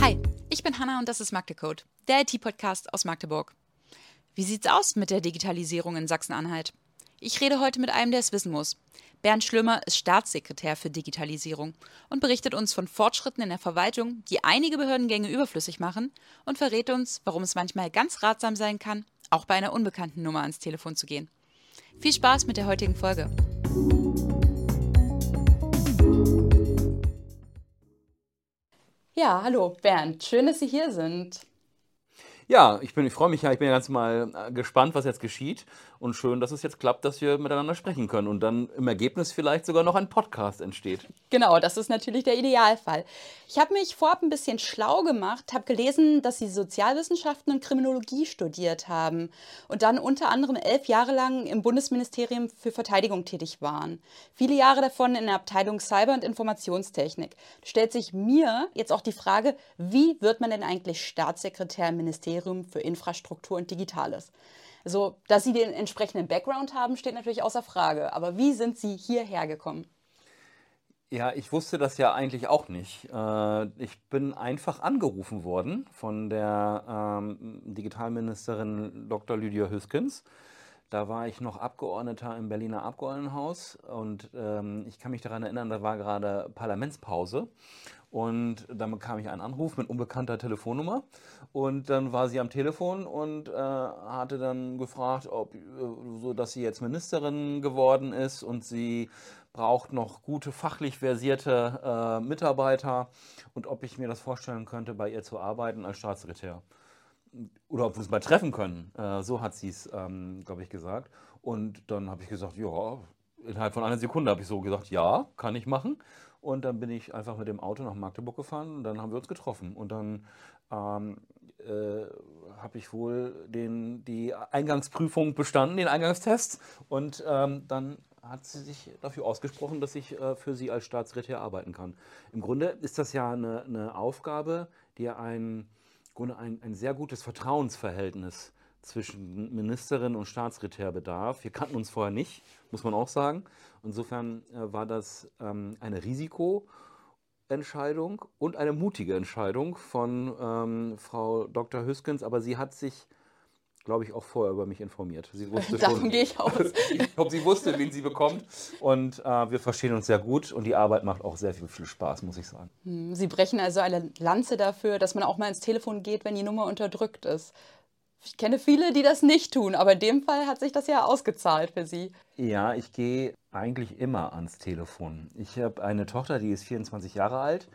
Hi, ich bin Hanna und das ist Magdecode, der IT-Podcast aus Magdeburg. Wie sieht's aus mit der Digitalisierung in Sachsen-Anhalt? Ich rede heute mit einem, der es wissen muss. Bernd Schlömer ist Staatssekretär für Digitalisierung und berichtet uns von Fortschritten in der Verwaltung, die einige Behördengänge überflüssig machen und verrät uns, warum es manchmal ganz ratsam sein kann, auch bei einer unbekannten Nummer ans Telefon zu gehen. Viel Spaß mit der heutigen Folge. Ja, hallo Bernd, schön, dass Sie hier sind. Ja, ich, bin, ich freue mich ja, ich bin ja ganz mal äh, gespannt, was jetzt geschieht. Und schön, dass es jetzt klappt, dass wir miteinander sprechen können und dann im Ergebnis vielleicht sogar noch ein Podcast entsteht. Genau, das ist natürlich der Idealfall. Ich habe mich vorab ein bisschen schlau gemacht, habe gelesen, dass Sie Sozialwissenschaften und Kriminologie studiert haben und dann unter anderem elf Jahre lang im Bundesministerium für Verteidigung tätig waren. Viele Jahre davon in der Abteilung Cyber- und Informationstechnik. Stellt sich mir jetzt auch die Frage, wie wird man denn eigentlich Staatssekretär im Ministerium für Infrastruktur und Digitales? Also, dass Sie den entsprechenden Background haben, steht natürlich außer Frage. Aber wie sind Sie hierher gekommen? Ja, ich wusste das ja eigentlich auch nicht. Äh, ich bin einfach angerufen worden von der ähm, Digitalministerin Dr. Lydia Hüskens. Da war ich noch Abgeordneter im Berliner Abgeordnetenhaus und ähm, ich kann mich daran erinnern, da war gerade Parlamentspause und dann bekam ich einen Anruf mit unbekannter Telefonnummer. Und dann war sie am Telefon und äh, hatte dann gefragt, ob, äh, so dass sie jetzt Ministerin geworden ist und sie braucht noch gute, fachlich versierte äh, Mitarbeiter und ob ich mir das vorstellen könnte, bei ihr zu arbeiten als Staatssekretär. Oder ob wir es mal treffen können. Äh, so hat sie es, ähm, glaube ich, gesagt. Und dann habe ich gesagt, ja, innerhalb von einer Sekunde habe ich so gesagt, ja, kann ich machen. Und dann bin ich einfach mit dem Auto nach Magdeburg gefahren und dann haben wir uns getroffen. Und dann ähm, äh, habe ich wohl den, die Eingangsprüfung bestanden, den Eingangstest. Und ähm, dann hat sie sich dafür ausgesprochen, dass ich äh, für sie als Staatssekretär arbeiten kann. Im Grunde ist das ja eine, eine Aufgabe, die ein, ein, ein sehr gutes Vertrauensverhältnis zwischen Ministerin und Staatssekretär bedarf. Wir kannten uns vorher nicht, muss man auch sagen. Insofern äh, war das ähm, eine Risikoentscheidung und eine mutige Entscheidung von ähm, Frau Dr. Hüskens, aber sie hat sich, glaube ich, auch vorher über mich informiert. Sie wusste Davon schon, gehe ich aus. ich glaube, sie wusste, wen sie bekommt und äh, wir verstehen uns sehr gut und die Arbeit macht auch sehr viel, viel Spaß, muss ich sagen. Hm, sie brechen also eine Lanze dafür, dass man auch mal ins Telefon geht, wenn die Nummer unterdrückt ist. Ich kenne viele, die das nicht tun, aber in dem Fall hat sich das ja ausgezahlt für Sie. Ja, ich gehe eigentlich immer ans Telefon. Ich habe eine Tochter, die ist 24 Jahre alt.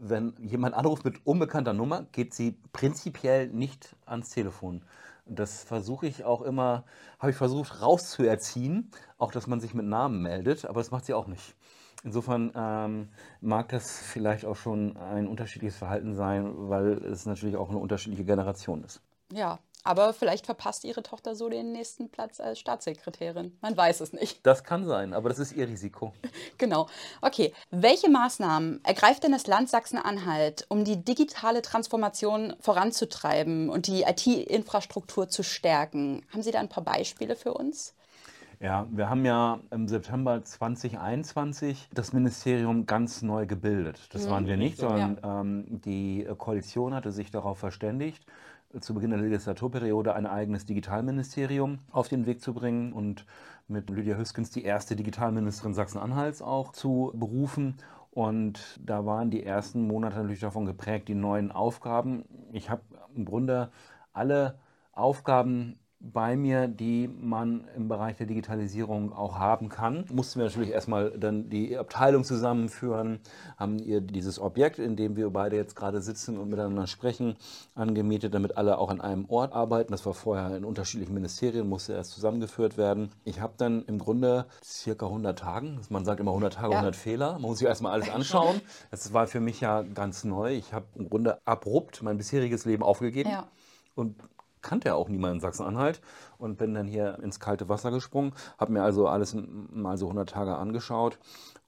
Wenn jemand anruft mit unbekannter Nummer, geht sie prinzipiell nicht ans Telefon. Das versuche ich auch immer, habe ich versucht rauszuerziehen, auch dass man sich mit Namen meldet, aber das macht sie auch nicht. Insofern ähm, mag das vielleicht auch schon ein unterschiedliches Verhalten sein, weil es natürlich auch eine unterschiedliche Generation ist. Ja, aber vielleicht verpasst Ihre Tochter so den nächsten Platz als Staatssekretärin. Man weiß es nicht. Das kann sein, aber das ist ihr Risiko. Genau. Okay. Welche Maßnahmen ergreift denn das Land Sachsen-Anhalt, um die digitale Transformation voranzutreiben und die IT-Infrastruktur zu stärken? Haben Sie da ein paar Beispiele für uns? Ja, wir haben ja im September 2021 das Ministerium ganz neu gebildet. Das mhm. waren wir nicht, sondern ja. ähm, die Koalition hatte sich darauf verständigt, zu Beginn der Legislaturperiode ein eigenes Digitalministerium auf den Weg zu bringen und mit Lydia Hüskens die erste Digitalministerin Sachsen-Anhalts auch zu berufen. Und da waren die ersten Monate natürlich davon geprägt, die neuen Aufgaben. Ich habe im Grunde alle Aufgaben bei mir, die man im Bereich der Digitalisierung auch haben kann. Mussten wir natürlich erstmal dann die Abteilung zusammenführen, haben ihr dieses Objekt, in dem wir beide jetzt gerade sitzen und miteinander sprechen, angemietet, damit alle auch an einem Ort arbeiten. Das war vorher in unterschiedlichen Ministerien, musste erst zusammengeführt werden. Ich habe dann im Grunde circa 100 Tagen, man sagt immer 100 Tage, ja. 100 Fehler, man muss sich erstmal alles anschauen. Das war für mich ja ganz neu. Ich habe im Grunde abrupt mein bisheriges Leben aufgegeben. Ja. Und kannte ja auch niemand in Sachsen-Anhalt und bin dann hier ins kalte Wasser gesprungen, habe mir also alles mal so 100 Tage angeschaut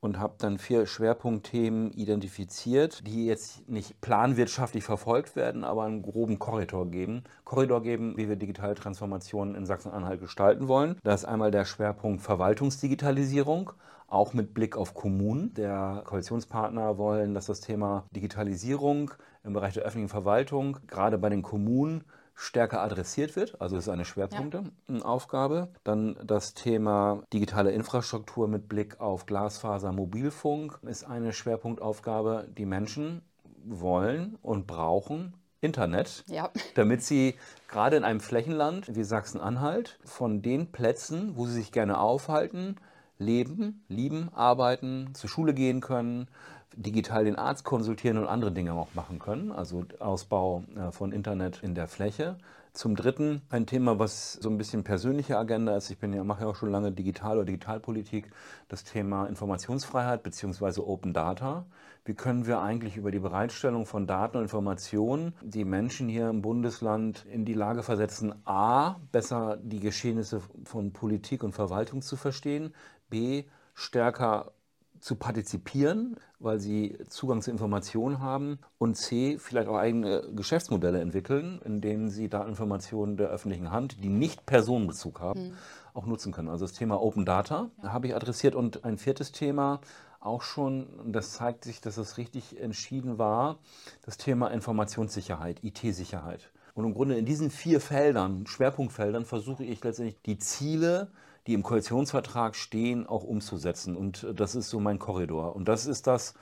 und habe dann vier Schwerpunktthemen identifiziert, die jetzt nicht planwirtschaftlich verfolgt werden, aber einen groben Korridor geben. Korridor geben, wie wir digitale Transformationen in Sachsen-Anhalt gestalten wollen. Da ist einmal der Schwerpunkt Verwaltungsdigitalisierung, auch mit Blick auf Kommunen. Der Koalitionspartner wollen, dass das Thema Digitalisierung im Bereich der öffentlichen Verwaltung gerade bei den Kommunen stärker adressiert wird. Also ist eine Schwerpunkteaufgabe. Ja. Dann das Thema digitale Infrastruktur mit Blick auf Glasfaser, Mobilfunk ist eine Schwerpunktaufgabe. Die Menschen wollen und brauchen Internet, ja. damit sie gerade in einem Flächenland wie Sachsen-Anhalt von den Plätzen, wo sie sich gerne aufhalten, leben, lieben, arbeiten, zur Schule gehen können, digital den Arzt konsultieren und andere Dinge auch machen können, also Ausbau äh, von Internet in der Fläche. Zum Dritten ein Thema, was so ein bisschen persönliche Agenda ist. Ich bin ja, mache ja auch schon lange Digital- oder Digitalpolitik. Das Thema Informationsfreiheit bzw. Open Data. Wie können wir eigentlich über die Bereitstellung von Daten und Informationen die Menschen hier im Bundesland in die Lage versetzen, a, besser die Geschehnisse von Politik und Verwaltung zu verstehen, b, stärker zu partizipieren, weil sie Zugang zu Informationen haben und C, vielleicht auch eigene Geschäftsmodelle entwickeln, in denen sie da Informationen der öffentlichen Hand, die nicht Personenbezug haben, mhm. auch nutzen können. Also das Thema Open Data ja. habe ich adressiert und ein viertes Thema, auch schon, das zeigt sich, dass es richtig entschieden war, das Thema Informationssicherheit, IT-Sicherheit. Und im Grunde in diesen vier Feldern, Schwerpunktfeldern, versuche ich letztendlich die Ziele die im Koalitionsvertrag stehen, auch umzusetzen. Und äh, das ist so mein Korridor. Und das ist das,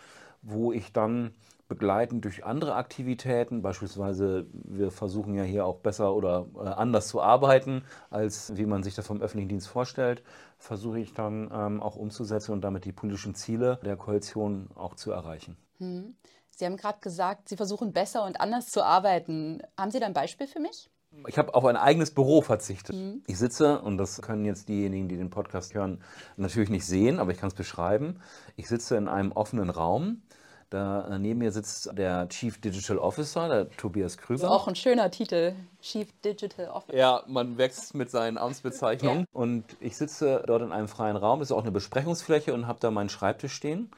wo ich dann begleitend durch andere Aktivitäten, beispielsweise wir versuchen ja hier auch besser oder äh, anders zu arbeiten, als wie man sich das vom öffentlichen Dienst vorstellt, versuche ich dann ähm, auch umzusetzen und damit die politischen Ziele der Koalition auch zu erreichen. Hm. Sie haben gerade gesagt, Sie versuchen besser und anders zu arbeiten. Haben Sie da ein Beispiel für mich? Ich habe auf ein eigenes Büro verzichtet. Mhm. Ich sitze, und das können jetzt diejenigen, die den Podcast hören, natürlich nicht sehen, aber ich kann es beschreiben. Ich sitze in einem offenen Raum. Da äh, neben mir sitzt der Chief Digital Officer, der Tobias Krüger. Das ist auch ein schöner Titel, Chief Digital Officer. Ja, man wächst mit seinen Amtsbezeichnungen. Ja. Und ich sitze dort in einem freien Raum. Das ist auch eine Besprechungsfläche und habe da meinen Schreibtisch stehen.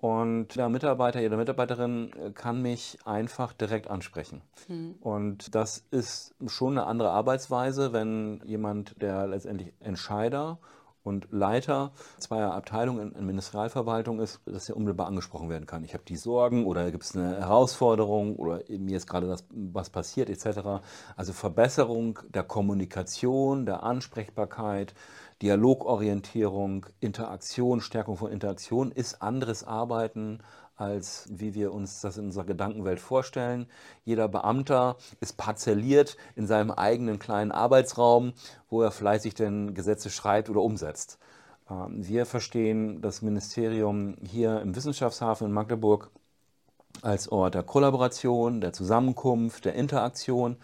Und der Mitarbeiter, jede Mitarbeiterin äh, kann mich einfach direkt ansprechen. Mhm. Und das ist schon eine andere Arbeitsweise, wenn jemand, der letztendlich Entscheider und Leiter zweier Abteilungen in, Ministerialverwaltung ist, dass er unmittelbar angesprochen werden kann. Ich habe die Sorgen oder gibt es eine Herausforderung oder mir ist gerade das, was passiert etc. Also Verbesserung der Kommunikation, der Ansprechbarkeit, Dialogorientierung, Interaktion, Stärkung von Interaktion ist anderes Arbeiten als wie wir uns das in unserer Gedankenwelt vorstellen. Jeder Beamter ist parzelliert in seinem eigenen kleinen Arbeitsraum, wo er fleißig denn Gesetze schreibt oder umsetzt. Ähm, wir verstehen das Ministerium hier im Wissenschaftshafen in Magdeburg als Ort der Kollaboration, der Zusammenkunft, der Interaktion.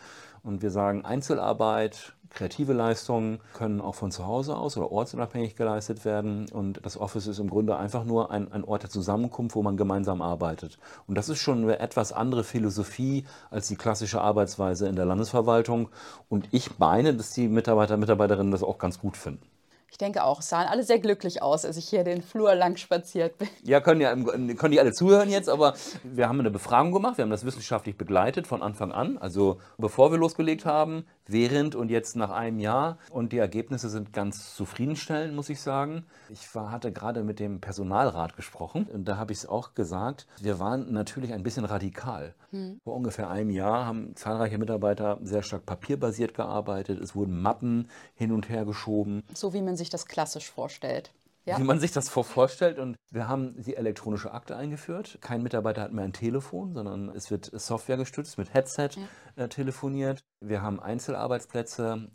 Und wir sagen, Einzelarbeit, Kreative Leistungen können auch von zu Hause aus oder ortsunabhängig geleistet werden. Und das Office ist im Grunde einfach nur ein, ein Ort der Zusammenkunft, wo man gemeinsam arbeitet. Und das ist schon eine etwas andere Philosophie als die klassische Arbeitsweise in der Landesverwaltung. Und ich meine, dass die Mitarbeiter und Mitarbeiterinnen das auch ganz gut finden. Ich denke auch, es sahen alle sehr glücklich aus, als ich hier den Flur lang spaziert bin. Ja, können ja können die alle zuhören jetzt, aber wir haben eine Befragung gemacht, wir haben das wissenschaftlich begleitet von Anfang an, also bevor wir losgelegt haben, während und jetzt nach einem Jahr. Und die Ergebnisse sind ganz zufriedenstellend, muss ich sagen. Ich war, hatte gerade mit dem Personalrat gesprochen und da habe ich es auch gesagt. Wir waren natürlich ein bisschen radikal. Hm. Vor ungefähr einem Jahr haben zahlreiche Mitarbeiter sehr stark papierbasiert gearbeitet. Es wurden Mappen hin und her geschoben. So wie man sich das klassisch vorstellt. Ja. Wie man sich das vorstellt. Und wir haben die elektronische Akte eingeführt. Kein Mitarbeiter hat mehr ein Telefon, sondern es wird Software gestützt, mit Headset ja. äh, telefoniert. Wir haben Einzelarbeitsplätze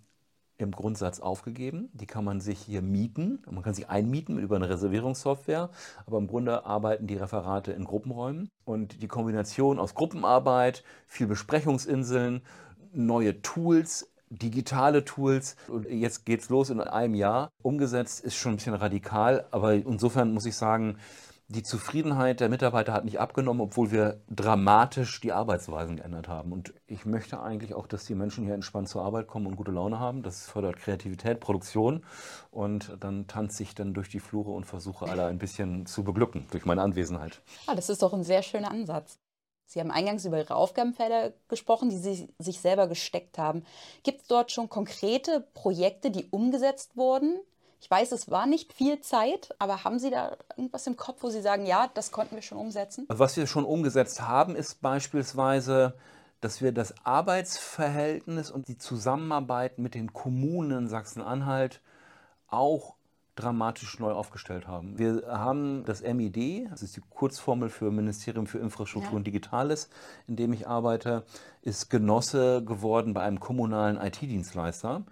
im Grundsatz aufgegeben. Die kann man sich hier mieten. Man kann sich einmieten über eine Reservierungssoftware. Aber im Grunde arbeiten die Referate in Gruppenräumen. Und die Kombination aus Gruppenarbeit, viel Besprechungsinseln, neue Tools, digitale Tools. Und jetzt geht's los in einem Jahr. Umgesetzt ist schon ein bisschen radikal, aber insofern muss ich sagen, die Zufriedenheit der Mitarbeiter hat nicht abgenommen, obwohl wir dramatisch die Arbeitsweisen geändert haben. Und ich möchte eigentlich auch, dass die Menschen hier entspannt zur Arbeit kommen und gute Laune haben. Das fördert Kreativität, Produktion. Und dann tanze ich dann durch die Flure und versuche alle ein bisschen zu beglücken durch meine Anwesenheit. Ah, das ist doch ein sehr schöner Ansatz. Sie haben eingangs über Ihre Aufgabenfelder gesprochen, die Sie sich selber gesteckt haben. Gibt es dort schon konkrete Projekte, die umgesetzt wurden? Ich weiß, es war nicht viel Zeit, aber haben Sie da irgendwas im Kopf, wo Sie sagen, ja, das konnten wir schon umsetzen? Also was wir schon umgesetzt haben, ist beispielsweise, dass wir das Arbeitsverhältnis und die Zusammenarbeit mit den Kommunen Sachsen-Anhalt auch dramatisch neu aufgestellt haben. Wir haben das MID, das ist die Kurzformel für Ministerium für Infrastruktur ja. und Digitales, in dem ich arbeite, ist Genosse geworden bei einem kommunalen IT-Dienstleister,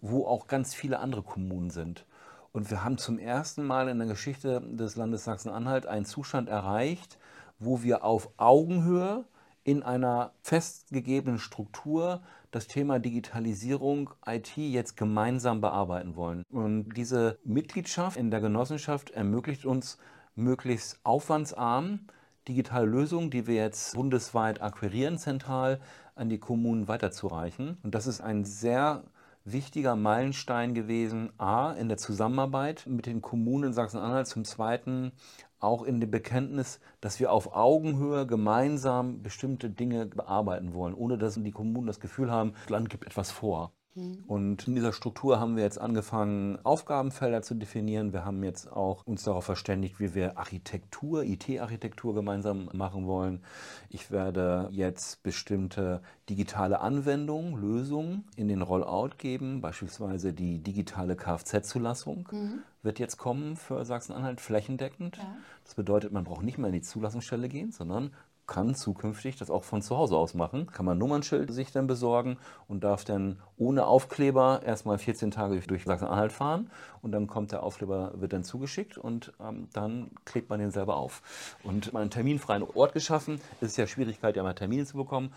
wo auch ganz viele andere Kommunen sind. Und wir haben zum ersten Mal in der Geschichte des Landes Sachsen-Anhalt einen Zustand erreicht, wo wir auf Augenhöhe in einer festgegebenen Struktur das Thema Digitalisierung, IT jetzt gemeinsam bearbeiten wollen. Und diese Mitgliedschaft in der Genossenschaft ermöglicht uns möglichst aufwandsarm digitale Lösungen, die wir jetzt bundesweit akquirieren, zentral an die Kommunen weiterzureichen. Und das ist ein sehr wichtiger Meilenstein gewesen, a, in der Zusammenarbeit mit den Kommunen Sachsen-Anhalt, zum Zweiten auch in dem Bekenntnis, dass wir auf Augenhöhe gemeinsam bestimmte Dinge bearbeiten wollen, ohne dass die Kommunen das Gefühl haben, das Land gibt etwas vor. Mhm. Und in dieser Struktur haben wir jetzt angefangen, Aufgabenfelder zu definieren. Wir haben jetzt auch uns darauf verständigt, wie wir Architektur, IT-Architektur gemeinsam machen wollen. Ich werde jetzt bestimmte digitale Anwendungen, Lösungen in den Rollout geben, beispielsweise die digitale Kfz-Zulassung mhm. wird jetzt kommen für Sachsen-Anhalt flächendeckend. Ja. Das bedeutet, man braucht nicht mehr in die Zulassungsstelle gehen, sondern kann zukünftig das auch von zu Hause aus machen. Kann man Nummernschild sich dann besorgen und darf dann ohne Aufkleber erstmal 14 Tage durch Sachsen-Anhalt fahren und dann kommt der Aufkleber, wird dann zugeschickt und ähm, dann klebt man den selber auf. Und mal einen terminfreien Ort geschaffen. Es ist ja Schwierigkeit, ja mal Termine zu bekommen.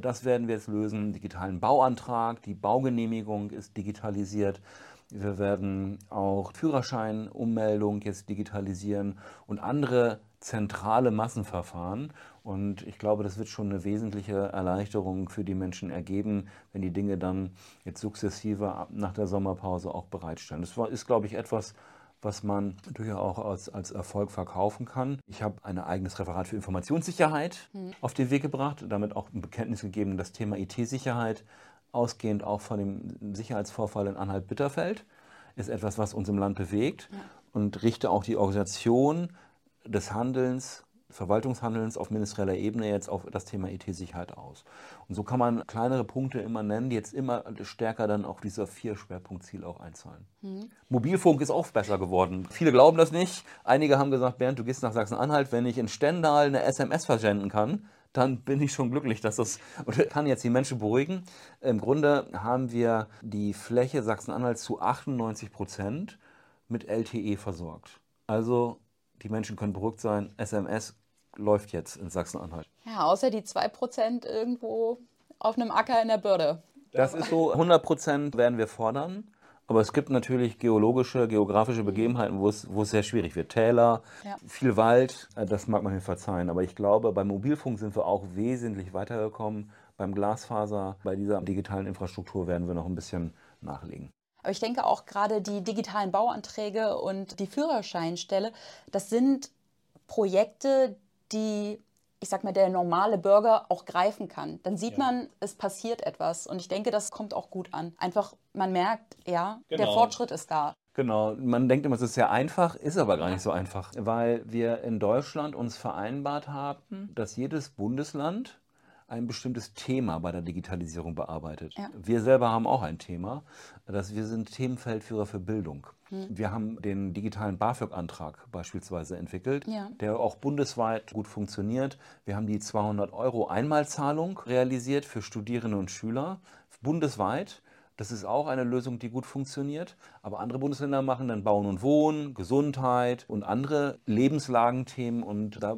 Das werden wir jetzt lösen. Digitalen Bauantrag, die Baugenehmigung ist digitalisiert. Wir werden auch Führerscheinummeldung jetzt digitalisieren und andere zentrale Massenverfahren. Und ich glaube, das wird schon eine wesentliche Erleichterung für die Menschen ergeben, wenn die Dinge dann jetzt sukzessive nach der Sommerpause auch bereitstellen. Das ist, glaube ich, etwas, was man durchaus auch als, als Erfolg verkaufen kann. Ich habe ein eigenes Referat für Informationssicherheit mhm. auf den Weg gebracht, damit auch ein Bekenntnis gegeben, das Thema IT-Sicherheit, ausgehend auch von dem Sicherheitsvorfall in Anhalt-Bitterfeld, ist etwas, was uns im Land bewegt ja. und richte auch die Organisation des Handelns, Verwaltungshandelns auf ministerieller Ebene jetzt auf das Thema IT-Sicherheit aus. Und so kann man kleinere Punkte immer nennen, die jetzt immer stärker dann auf dieser vier Schwerpunktziele auch einzahlen. Mhm. Mobilfunk ist auch besser geworden. Viele glauben das nicht. Einige haben gesagt, Bernd, du gehst nach Sachsen-Anhalt, wenn ich in Stendal eine SMS versenden kann, dann bin ich schon glücklich, dass das und kann jetzt die Menschen beruhigen. Im Grunde haben wir die Fläche Sachsen-Anhalt zu 98 Prozent mit LTE versorgt. Also die Menschen können beruhigt sein. SMS läuft jetzt in Sachsen-Anhalt. Ja, außer die 2% irgendwo auf einem Acker in der Börde. Das ist so, 100% werden wir fordern. Aber es gibt natürlich geologische, geografische Begebenheiten, wo es, wo es sehr schwierig wird. Täler, ja. viel Wald, äh, das mag man mir verzeihen. Aber ich glaube, beim Mobilfunk sind wir auch wesentlich weitergekommen. Beim Glasfaser, bei dieser digitalen Infrastruktur werden wir noch ein bisschen nachlegen. Aber ich denke auch gerade die digitalen Bauanträge und die Führerscheinstelle, das sind Projekte, die, ich sag mal, der normale Bürger auch greifen kann. Dann sieht ja. man, es passiert etwas. Und ich denke, das kommt auch gut an. Einfach, man merkt, ja, genau. der Fortschritt ist da. Genau, man denkt immer, es ist sehr einfach, ist aber gar nicht so einfach, weil wir in Deutschland uns vereinbart haben, dass jedes Bundesland ein bestimmtes Thema bei der Digitalisierung bearbeitet. Ja. Wir selber haben auch ein Thema, dass wir sind Themenfeldführer für Bildung. Hm. Wir haben den digitalen BAföG-Antrag beispielsweise entwickelt, ja. der auch bundesweit gut funktioniert. Wir haben die 200 Euro Einmalzahlung realisiert für Studierende und Schüler bundesweit. Das ist auch eine Lösung, die gut funktioniert. Aber andere Bundesländer machen dann Bauen und Wohnen, Gesundheit und andere Lebenslagenthemen. Und da,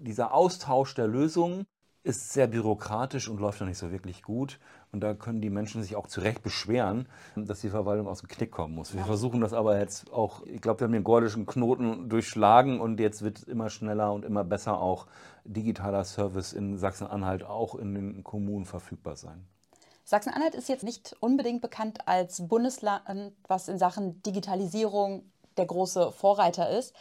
dieser Austausch der Lösungen ist sehr bürokratisch und läuft noch nicht so wirklich gut. Und da können die Menschen sich auch zu Recht beschweren, dass die Verwaltung aus dem Knick kommen muss. Wir versuchen das aber jetzt auch, ich glaube, wir haben den gordischen Knoten durchschlagen und jetzt wird es immer schneller und immer besser auch digitaler Service in Sachsen-Anhalt auch in den Kommunen verfügbar sein. Sachsen-Anhalt ist jetzt nicht unbedingt bekannt als Bundesland, was in Sachen Digitalisierung der große Vorreiter ist.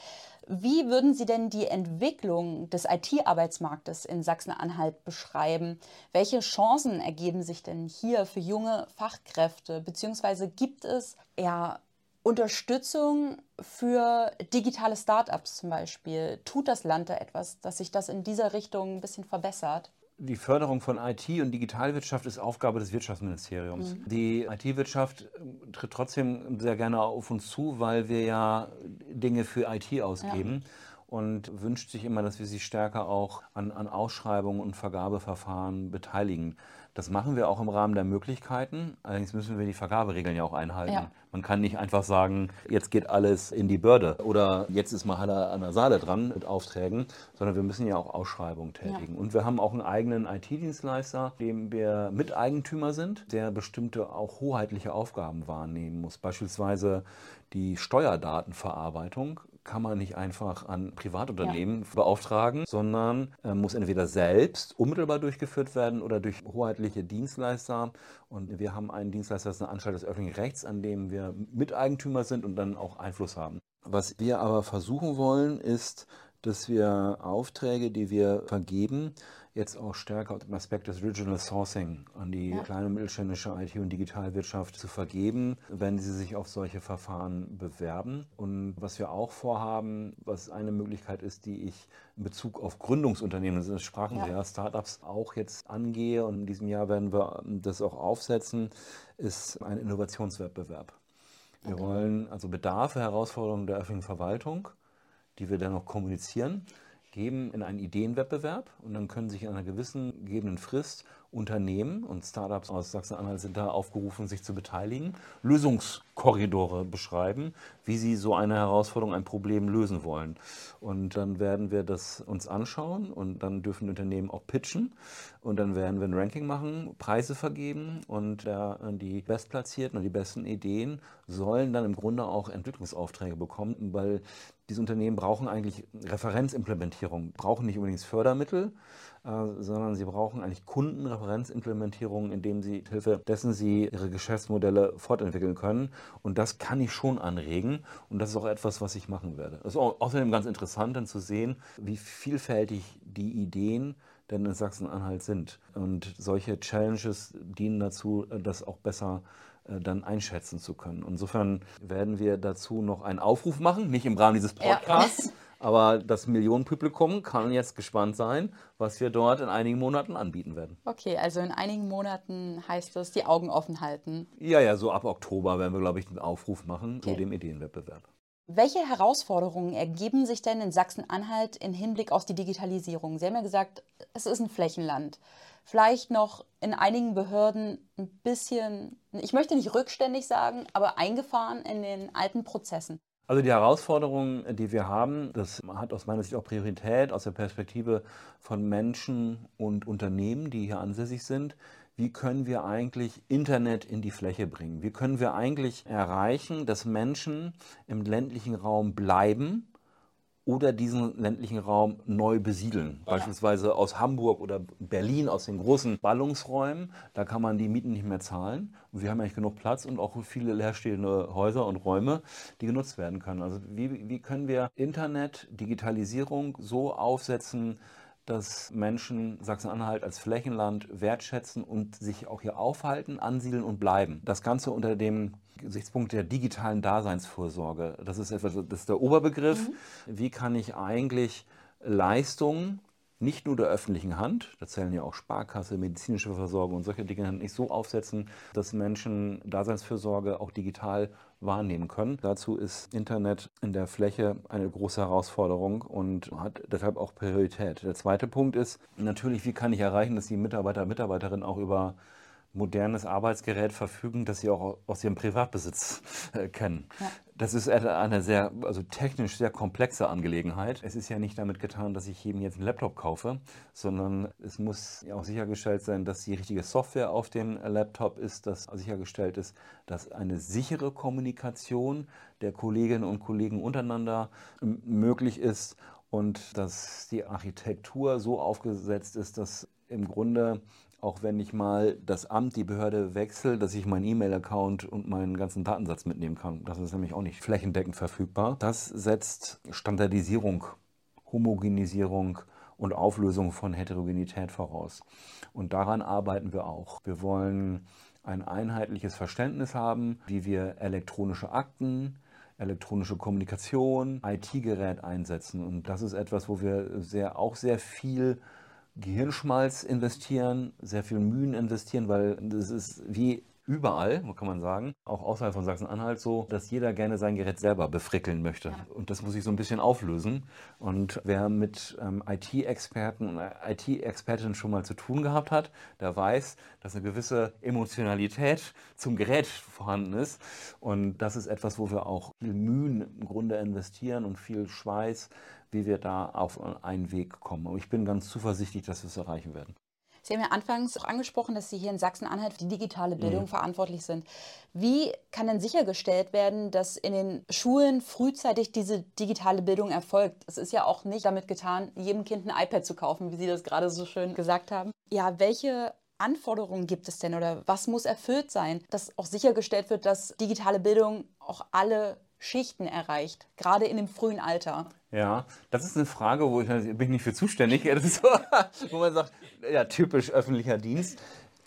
Wie würden Sie denn die Entwicklung des IT-Arbeitsmarktes in Sachsen-Anhalt beschreiben? Welche Chancen ergeben sich denn hier für junge Fachkräfte? Beziehungsweise gibt es ja Unterstützung für digitale Startups zum Beispiel? Tut das Land da etwas, dass sich das in dieser Richtung ein bisschen verbessert? Die Förderung von IT und Digitalwirtschaft ist Aufgabe des Wirtschaftsministeriums. Mhm. Die IT-Wirtschaft tritt trotzdem sehr gerne auf uns zu, weil wir ja Dinge für IT ausgeben. Ja. Und wünscht sich immer, dass wir sie stärker auch an, an Ausschreibungen und Vergabeverfahren beteiligen. Das machen wir auch im Rahmen der Möglichkeiten. Allerdings müssen wir die Vergaberegeln ja auch einhalten. Ja. Man kann nicht einfach sagen, jetzt geht alles in die Börde oder jetzt ist mal Halle an der Saale dran mit Aufträgen, sondern wir müssen ja auch Ausschreibungen tätigen. Ja. Und wir haben auch einen eigenen IT-Dienstleister, dem wir Miteigentümer sind, der bestimmte auch hoheitliche Aufgaben wahrnehmen muss. Beispielsweise die Steuerdatenverarbeitung kann man nicht einfach an Privatunternehmen ja. beauftragen, sondern äh, muss entweder selbst unmittelbar durchgeführt werden oder durch hoheitliche Dienstleister. Und wir haben einen Dienstleister, das ist eine Anstalt des öffentlichen Rechts, an dem wir Miteigentümer sind und dann auch Einfluss haben. Was wir aber versuchen wollen, ist, dass wir Aufträge, die wir vergeben, jetzt auch stärker unter dem Aspekt des Regional Sourcing an die ja. kleine und mittelständische IT- und Digitalwirtschaft zu vergeben, wenn sie sich auf solche Verfahren bewerben. Und was wir auch vorhaben, was eine Möglichkeit ist, die ich in Bezug auf Gründungsunternehmen, das sprachen ja. wir ja, Startups auch jetzt angehe und in diesem Jahr werden wir das auch aufsetzen, ist ein Innovationswettbewerb. Wir okay. wollen also Bedarfe, Herausforderungen der öffentlichen Verwaltung, die wir dann noch kommunizieren geben in einen Ideenwettbewerb und dann können sich in einer gewissen gegebenen Frist Unternehmen und Startups aus Sachsen-Anhalt sind da aufgerufen, sich zu beteiligen, Lösungskorridore beschreiben, wie sie so eine Herausforderung, ein Problem lösen wollen. Und dann werden wir das uns anschauen und dann dürfen Unternehmen auch pitchen und dann werden wir ein Ranking machen, Preise vergeben und der, die Bestplatzierten und die besten Ideen sollen dann im Grunde auch Entwicklungsaufträge bekommen, weil diese Unternehmen brauchen eigentlich Referenzimplementierung, brauchen nicht unbedingt Fördermittel, äh, sondern sie brauchen eigentlich Kundenreferenzimplementierung, indem sie Hilfe dessen sie ihre Geschäftsmodelle fortentwickeln können. Und das kann ich schon anregen und das ist auch etwas, was ich machen werde. Es ist außerdem ganz interessant dann zu sehen, wie vielfältig die Ideen denn in Sachsen-Anhalt sind. Und solche Challenges dienen dazu, das auch besser äh, dann einschätzen zu können. Insofern werden wir dazu noch einen Aufruf machen, nicht im Rahmen dieses Podcasts, ja. aber das Millionenpublikum kann jetzt gespannt sein, was wir dort in einigen Monaten anbieten werden. Okay, also in einigen Monaten heißt es, die Augen offen halten. Ja, ja, so ab Oktober werden wir, glaube ich, einen Aufruf machen okay. zu dem Ideenwettbewerb. Welche Herausforderungen ergeben sich denn in Sachsen-Anhalt im Hinblick auf die Digitalisierung? Sie haben ja gesagt, es ist ein Flächenland. Vielleicht noch in einigen Behörden ein bisschen, ich möchte nicht rückständig sagen, aber eingefahren in den alten Prozessen. Also die Herausforderungen, die wir haben, das hat aus meiner Sicht auch Priorität aus der Perspektive von Menschen und Unternehmen, die hier ansässig sind wie können wir eigentlich Internet in die Fläche bringen? Wie können wir eigentlich erreichen, dass Menschen im ländlichen Raum bleiben oder diesen ländlichen Raum neu besiedeln? Ja. Beispielsweise aus Hamburg oder Berlin, aus den großen Ballungsräumen. Da kann man die Mieten nicht mehr zahlen. Und wir haben eigentlich genug Platz und auch viele leerstehende Häuser und Räume, die genutzt werden können. Also wie, wie können wir Internet, Digitalisierung so aufsetzen, dass Menschen Sachsen-Anhalt als Flächenland wertschätzen und sich auch hier aufhalten, ansiedeln und bleiben. Das Ganze unter dem Gesichtspunkt der digitalen Daseinsvorsorge. Das ist etwas, das ist der Oberbegriff. Mhm. Wie kann ich eigentlich Leistungen nicht nur der öffentlichen Hand, da zählen ja auch Sparkasse, medizinische Versorgung und solche Dinge nicht so aufsetzen, dass Menschen Daseinsfürsorge auch digital wahrnehmen können. Dazu ist Internet in der Fläche eine große Herausforderung und hat deshalb auch Priorität. Der zweite Punkt ist natürlich, wie kann ich erreichen, dass die Mitarbeiter und Mitarbeiterinnen auch über modernes Arbeitsgerät verfügen, das sie auch aus ihrem Privatbesitz äh, kennen. Ja. Das ist eine sehr, also technisch sehr komplexe Angelegenheit. Es ist ja nicht damit getan, dass ich jedem jetzt einen Laptop kaufe, sondern es muss ja auch sichergestellt sein, dass die richtige Software auf dem Laptop ist, dass sichergestellt ist, dass eine sichere Kommunikation der Kolleginnen und Kollegen untereinander möglich ist und dass die Architektur so aufgesetzt ist, dass im Grunde auch wenn ich mal das Amt, die Behörde wechsle, dass ich meinen E-Mail-Account und meinen ganzen Datensatz mitnehmen kann. Das ist nämlich auch nicht flächendeckend verfügbar. Das setzt Standardisierung, Homogenisierung und Auflösung von Heterogenität voraus. Und daran arbeiten wir auch. Wir wollen ein einheitliches Verständnis haben, wie wir elektronische Akten, elektronische Kommunikation, IT-Gerät einsetzen. Und das ist etwas, wo wir sehr, auch sehr viel Gehirnschmalz investieren, sehr viel Mühen investieren, weil das ist wie überall, kann man sagen, auch außerhalb von Sachsen-Anhalt so, dass jeder gerne sein Gerät selber befrickeln möchte. Ja. Und das muss ich so ein bisschen auflösen. Und wer mit ähm, IT-Experten und IT-Expertinnen schon mal zu tun gehabt hat, der weiß, dass eine gewisse Emotionalität zum Gerät vorhanden ist. Und das ist etwas, wo wir auch viel Mühen im Grunde investieren und viel Schweiß, wie wir da auf einen Weg kommen. Und ich bin ganz zuversichtlich, dass wir es erreichen werden. Sie haben ja anfangs auch angesprochen, dass Sie hier in Sachsen-Anhalt für die digitale Bildung mhm. verantwortlich sind. Wie kann denn sichergestellt werden, dass in den Schulen frühzeitig diese digitale Bildung erfolgt? Es ist ja auch nicht damit getan, jedem Kind ein iPad zu kaufen, wie Sie das gerade so schön gesagt haben. Ja, welche Anforderungen gibt es denn oder was muss erfüllt sein, dass auch sichergestellt wird, dass digitale Bildung auch alle Schichten erreicht, gerade in dem frühen Alter? Ja, das ist eine Frage, wo ich bin ich nicht für zuständig, das ist so, wo man sagt, ja, typisch öffentlicher Dienst.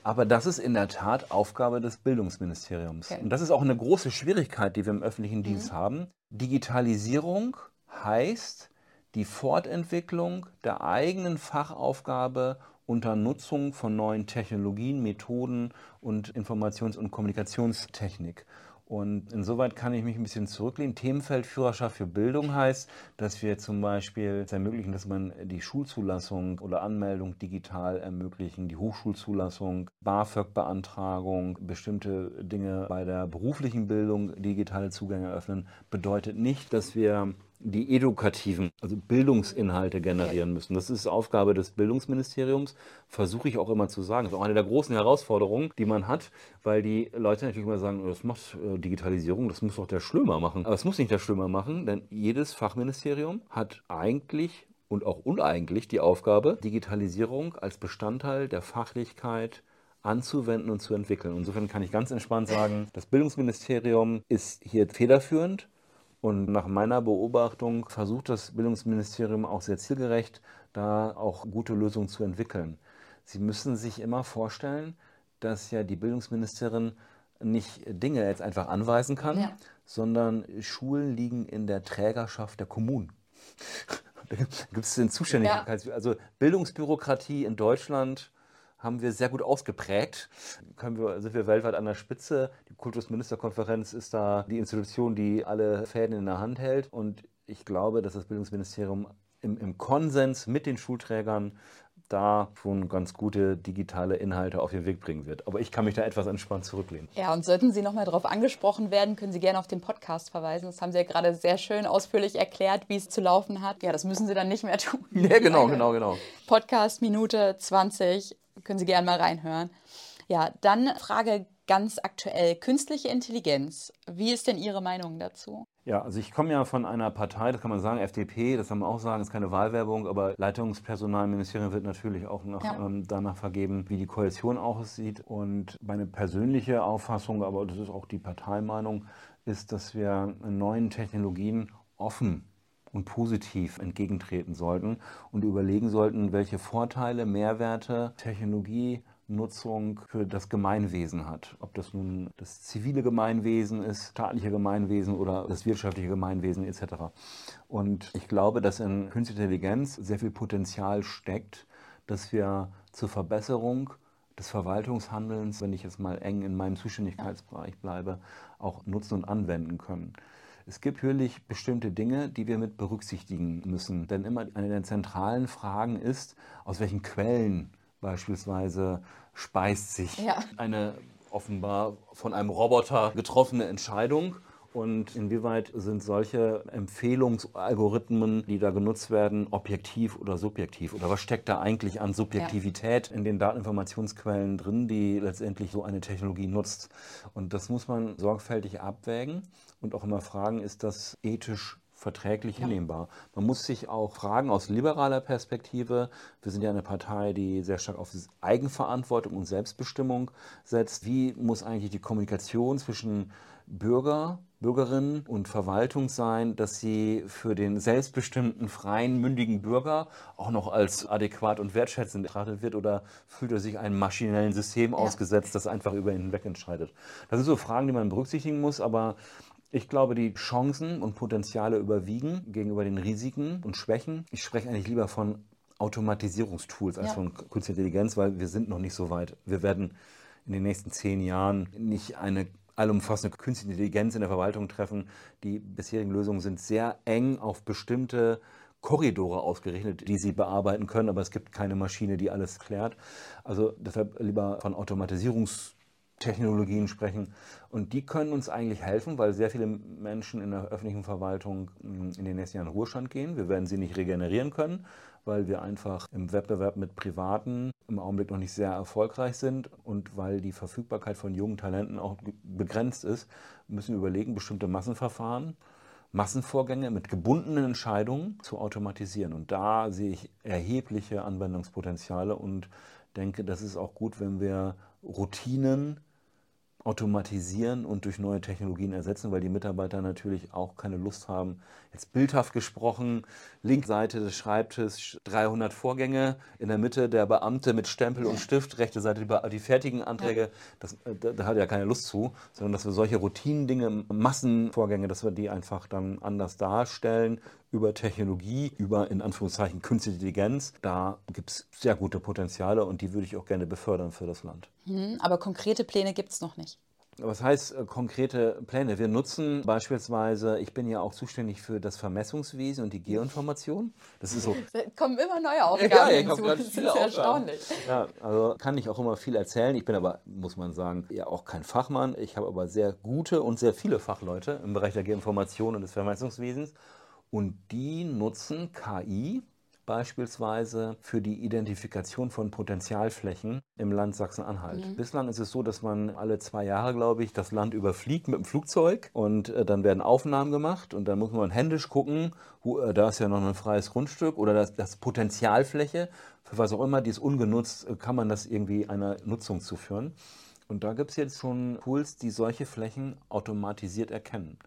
Aber das ist in der Tat Aufgabe des Bildungsministeriums. Okay. Und das ist auch eine große Schwierigkeit, die wir im öffentlichen Dienst mhm. haben. Digitalisierung heißt die Fortentwicklung der eigenen Fachaufgabe unter Nutzung von neuen Technologien, Methoden und Informations- und Kommunikationstechnik. Und insoweit kann ich mich ein bisschen zurücklehnen. Themenfeldführerschaft für Bildung heißt, dass wir zum Beispiel es ermöglichen, dass man die Schulzulassung oder Anmeldung digital ermöglichen, die Hochschulzulassung, BAföG-Beantragung, bestimmte Dinge bei der beruflichen Bildung, digitale Zugänge eröffnen, bedeutet nicht, dass wir die edukativen, also Bildungsinhalte generieren müssen. Das ist Aufgabe des Bildungsministeriums, versuche ich auch immer zu sagen. Das ist auch eine der großen Herausforderungen, die man hat, weil die Leute natürlich immer sagen, das macht äh, Digitalisierung, das muss doch der Schlömer machen. Aber es muss nicht der Schlömer machen, denn jedes Fachministerium hat eigentlich und auch uneigentlich die Aufgabe, Digitalisierung als Bestandteil der Fachlichkeit anzuwenden und zu entwickeln. Insofern kann ich ganz entspannt sagen, das Bildungsministerium ist hier federführend und nach meiner Beobachtung versucht das Bildungsministerium auch sehr zielgerecht, da auch gute Lösungen zu entwickeln. Sie müssen sich immer vorstellen, dass ja die Bildungsministerin nicht Dinge jetzt einfach anweisen kann, ja. sondern Schulen liegen in der Trägerschaft der Kommunen. da gibt es den Zuständigkeits... Ja. Also Bildungsbürokratie in Deutschland haben wir sehr gut ausgeprägt. Können wir, sind wir weltweit an der Spitze. Die Kultusministerkonferenz ist da die Institution, die alle Fäden in der Hand hält. Und ich glaube, dass das Bildungsministerium im, im Konsens mit den Schulträgern da schon ganz gute digitale Inhalte auf den Weg bringen wird. Aber ich kann mich da etwas entspannt zurücklehnen. Ja, und sollten Sie nochmal darauf angesprochen werden, können Sie gerne auf den Podcast verweisen. Das haben Sie ja gerade sehr schön ausführlich erklärt, wie es zu laufen hat. Ja, das müssen Sie dann nicht mehr tun. Ja, genau, genau, genau. Podcast Minute 20 können Sie gerne mal reinhören. Ja, dann Frage ganz aktuell: Künstliche Intelligenz. Wie ist denn Ihre Meinung dazu? Ja, also ich komme ja von einer Partei, das kann man sagen, FDP, das kann man auch sagen, ist keine Wahlwerbung, aber Leitungspersonal im Ministerium wird natürlich auch noch, ja. ähm, danach vergeben, wie die Koalition aussieht. Und meine persönliche Auffassung, aber das ist auch die Parteimeinung, ist, dass wir neuen Technologien offen und positiv entgegentreten sollten und überlegen sollten, welche Vorteile, Mehrwerte Technologienutzung für das Gemeinwesen hat. Ob das nun das zivile Gemeinwesen ist, staatliche Gemeinwesen oder das wirtschaftliche Gemeinwesen etc. Und ich glaube, dass in Künstliche Intelligenz sehr viel Potenzial steckt, dass wir zur Verbesserung des Verwaltungshandelns, wenn ich jetzt mal eng in meinem Zuständigkeitsbereich bleibe, auch nutzen und anwenden können. Es gibt natürlich bestimmte Dinge, die wir mit berücksichtigen müssen. Denn immer eine der zentralen Fragen ist, aus welchen Quellen beispielsweise speist sich ja. eine offenbar von einem Roboter getroffene Entscheidung und inwieweit sind solche Empfehlungsalgorithmen, die da genutzt werden, objektiv oder subjektiv? Oder was steckt da eigentlich an Subjektivität ja. in den Dateninformationsquellen drin, die letztendlich so eine Technologie nutzt? Und das muss man sorgfältig abwägen und auch immer fragen, ist das ethisch verträglich ja. hinnehmbar. Man muss sich auch fragen aus liberaler Perspektive, wir sind ja eine Partei, die sehr stark auf Eigenverantwortung und Selbstbestimmung setzt, wie muss eigentlich die Kommunikation zwischen Bürger, Bürgerinnen und Verwaltung sein, dass sie für den selbstbestimmten, freien, mündigen Bürger auch noch als adäquat und wertschätzend betrachtet wird oder fühlt er sich einem maschinellen System ja. ausgesetzt, das einfach über ihn hinweg entscheidet. Das sind so Fragen, die man berücksichtigen muss, aber ich glaube, die Chancen und Potenziale überwiegen gegenüber den Risiken und Schwächen. Ich spreche eigentlich lieber von Automatisierungstools als ja. von Künstlicher Intelligenz, weil wir sind noch nicht so weit. Wir werden in den nächsten zehn Jahren nicht eine allumfassende künstliche Intelligenz in der Verwaltung treffen. Die bisherigen Lösungen sind sehr eng auf bestimmte Korridore ausgerichtet, die sie bearbeiten können, aber es gibt keine Maschine, die alles klärt. Also deshalb lieber von Automatisierungstechnologien sprechen. Und die können uns eigentlich helfen, weil sehr viele Menschen in der öffentlichen Verwaltung hm, in den nächsten Jahren in Ruhestand gehen. Wir werden sie nicht regenerieren können, weil wir einfach im Wettbewerb mit Privaten im Augenblick noch nicht sehr erfolgreich sind und weil die Verfügbarkeit von jungen Talenten auch begrenzt ist, müssen wir überlegen, bestimmte Massenverfahren, Massenvorgänge mit gebundenen Entscheidungen zu automatisieren. Und da sehe ich erhebliche Anwendungspotenziale und denke, das ist auch gut, wenn wir Routinen automatisieren und durch neue Technologien ersetzen, weil die Mitarbeiter natürlich auch keine Lust haben. Jetzt bildhaft gesprochen, linke Seite des Schreibtisches 300 Vorgänge, in der Mitte der Beamte mit Stempel und Stift, rechte Seite die, die fertigen Anträge. Das, äh, da, da hat er ja keine Lust zu, sondern dass wir solche Routinendinge, Massenvorgänge, dass wir die einfach dann anders darstellen, über Technologie, über in Anführungszeichen künstliche Intelligenz. Da gibt es sehr gute Potenziale und die würde ich auch gerne befördern für das Land. Mhm, aber konkrete Pläne gibt es noch nicht. Was heißt äh, konkrete Pläne? Wir nutzen beispielsweise, ich bin ja auch zuständig für das Vermessungswesen und die Geoinformation. Das ist so. Da kommen immer neue Aufgaben ja, ja, hinzu. Das ist erstaunlich. Ja, also kann ich auch immer viel erzählen. Ich bin aber, muss man sagen, ja auch kein Fachmann. Ich habe aber sehr gute und sehr viele Fachleute im Bereich der Geoinformation und des Vermessungswesens. Und die nutzen KI beispielsweise für die Identifikation von Potenzialflächen im Land Sachsen-Anhalt. Mhm. Bislang ist es so, dass man alle zwei Jahre, glaube ich, das Land überfliegt mit dem Flugzeug und äh, dann werden Aufnahmen gemacht und dann muss man händisch gucken, wo, äh, da ist ja noch ein freies Grundstück oder das, das Potenzialfläche, für was auch immer, die ist ungenutzt, äh, kann man das irgendwie einer Nutzung zuführen. Und da gibt es jetzt schon Tools, die solche Flächen automatisiert erkennen.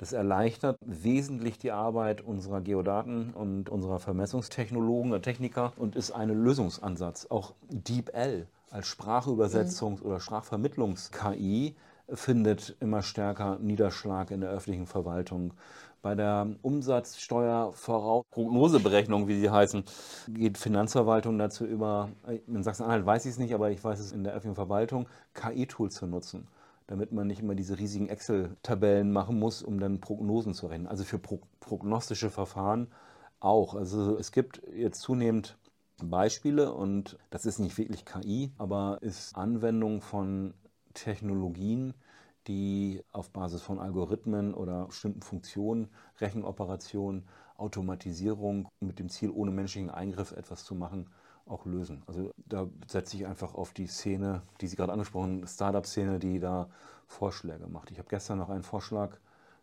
Das erleichtert wesentlich die Arbeit unserer Geodaten und unserer Vermessungstechnologen und Techniker und ist ein Lösungsansatz. Auch DeepL als Sprachübersetzungs- mhm. oder Sprachvermittlungs-KI findet immer stärker Niederschlag in der öffentlichen Verwaltung. Bei der Umsatzsteuervorausprognoseberechnung, wie sie heißen, geht Finanzverwaltung dazu über, in Sachsen-Anhalt weiß ich es nicht, aber ich weiß es in der öffentlichen Verwaltung, KI-Tools zu nutzen damit man nicht immer diese riesigen Excel-Tabellen machen muss, um dann Prognosen zu rechnen. Also für pro prognostische Verfahren auch. Also es gibt jetzt zunehmend Beispiele und das ist nicht wirklich KI, aber ist Anwendung von Technologien, die auf Basis von Algorithmen oder bestimmten Funktionen, Rechenoperationen, Automatisierung mit dem Ziel, ohne menschlichen Eingriff etwas zu machen, auch lösen. Also da setze ich einfach auf die Szene, die Sie gerade angesprochen haben, Startup-Szene, die da Vorschläge macht. Ich habe gestern noch einen Vorschlag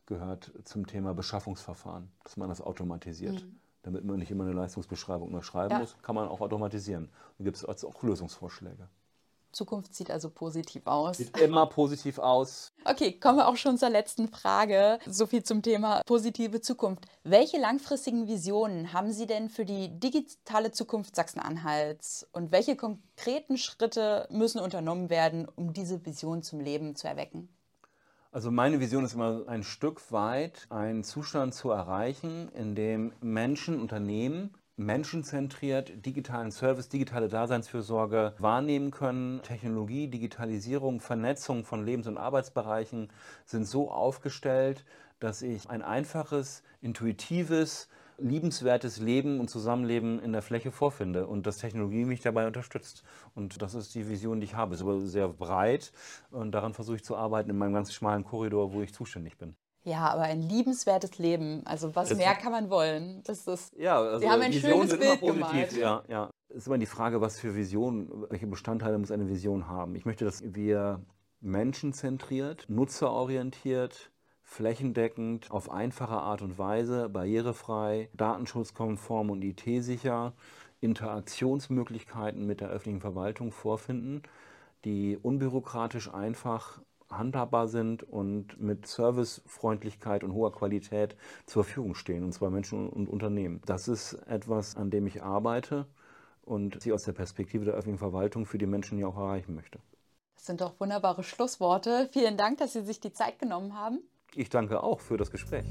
gehört zum Thema Beschaffungsverfahren, dass man das automatisiert. Mhm. Damit man nicht immer eine Leistungsbeschreibung nur schreiben ja. muss, kann man auch automatisieren. Und gibt es auch Lösungsvorschläge. Zukunft sieht also positiv aus. Sieht immer positiv aus. Okay, kommen wir auch schon zur letzten Frage. So viel zum Thema positive Zukunft. Welche langfristigen Visionen haben Sie denn für die digitale Zukunft Sachsen-Anhalts und welche konkreten Schritte müssen unternommen werden, um diese Vision zum Leben zu erwecken? Also meine Vision ist immer ein Stück weit einen Zustand zu erreichen, in dem Menschen, Unternehmen menschenzentriert digitalen Service, digitale Daseinsfürsorge wahrnehmen können. Technologie, Digitalisierung, Vernetzung von Lebens- und Arbeitsbereichen sind so aufgestellt, dass ich ein einfaches, intuitives, liebenswertes Leben und Zusammenleben in der Fläche vorfinde und dass Technologie mich dabei unterstützt. Und das ist die Vision, die ich habe. Es ist aber sehr breit und daran versuche ich zu arbeiten in meinem ganz schmalen Korridor, wo ich zuständig bin. Ja, aber ein liebenswertes Leben. Also was das mehr kann man wollen? Das ist, ja, also Sie haben ein Visionen schönes Bild gemalt. Ja, ja. Es ist immer die Frage, was für Visionen, welche Bestandteile muss eine Vision haben. Ich möchte, dass wir menschenzentriert, nutzerorientiert, flächendeckend, auf einfache Art und Weise, barrierefrei, datenschutzkonform und IT-sicher Interaktionsmöglichkeiten mit der öffentlichen Verwaltung vorfinden, die unbürokratisch einfach handhabbar sind und mit Servicefreundlichkeit und hoher Qualität zur Verfügung stehen, und zwar Menschen und Unternehmen. Das ist etwas, an dem ich arbeite und sie aus der Perspektive der öffentlichen Verwaltung für die Menschen ja auch erreichen möchte. Das sind doch wunderbare Schlussworte. Vielen Dank, dass Sie sich die Zeit genommen haben. Ich danke auch für das Gespräch.